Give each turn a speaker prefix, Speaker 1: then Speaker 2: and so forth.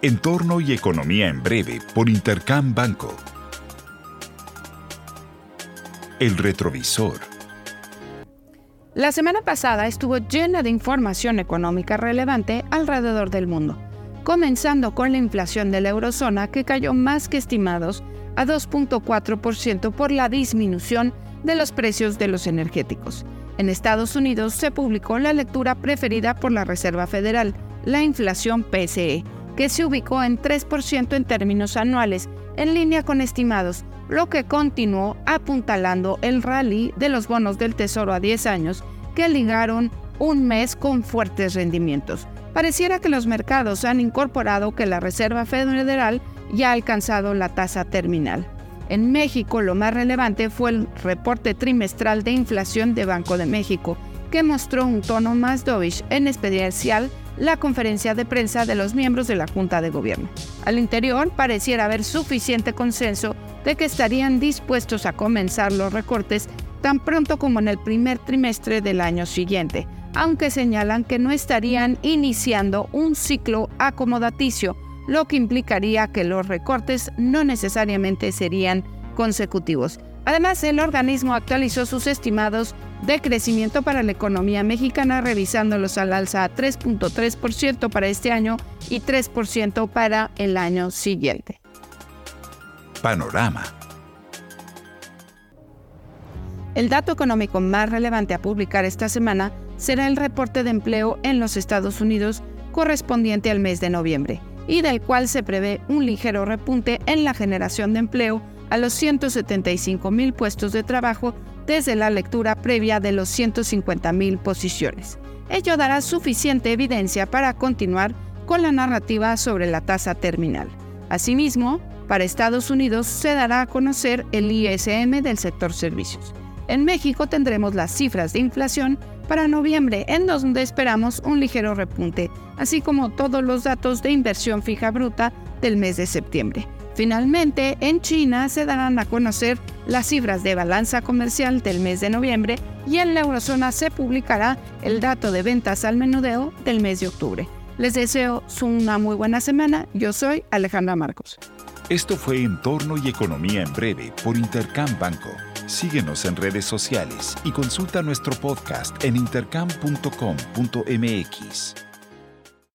Speaker 1: Entorno y Economía en Breve por Intercam Banco. El retrovisor.
Speaker 2: La semana pasada estuvo llena de información económica relevante alrededor del mundo, comenzando con la inflación de la eurozona que cayó más que estimados a 2.4% por la disminución de los precios de los energéticos. En Estados Unidos se publicó la lectura preferida por la Reserva Federal, la inflación PCE, que se ubicó en 3% en términos anuales, en línea con estimados, lo que continuó apuntalando el rally de los bonos del Tesoro a 10 años que ligaron un mes con fuertes rendimientos. Pareciera que los mercados han incorporado que la Reserva Federal ya ha alcanzado la tasa terminal. En México lo más relevante fue el reporte trimestral de inflación de Banco de México, que mostró un tono más dovish, en especial la conferencia de prensa de los miembros de la Junta de Gobierno. Al interior pareciera haber suficiente consenso de que estarían dispuestos a comenzar los recortes tan pronto como en el primer trimestre del año siguiente, aunque señalan que no estarían iniciando un ciclo acomodaticio, lo que implicaría que los recortes no necesariamente serían consecutivos. Además, el organismo actualizó sus estimados de crecimiento para la economía mexicana, revisándolos al alza a 3.3% para este año y 3% para el año siguiente.
Speaker 1: Panorama.
Speaker 2: El dato económico más relevante a publicar esta semana será el reporte de empleo en los Estados Unidos correspondiente al mes de noviembre, y del cual se prevé un ligero repunte en la generación de empleo a los 175 mil puestos de trabajo desde la lectura previa de los 150 mil posiciones. Ello dará suficiente evidencia para continuar con la narrativa sobre la tasa terminal. Asimismo, para Estados Unidos se dará a conocer el ISM del sector servicios. En México tendremos las cifras de inflación para noviembre, en donde esperamos un ligero repunte, así como todos los datos de inversión fija bruta del mes de septiembre. Finalmente, en China se darán a conocer las cifras de balanza comercial del mes de noviembre y en la eurozona se publicará el dato de ventas al menudeo del mes de octubre. Les deseo una muy buena semana. Yo soy Alejandra Marcos.
Speaker 1: Esto fue Entorno y Economía en Breve por Intercam Banco. Síguenos en redes sociales y consulta nuestro podcast en intercam.com.mx.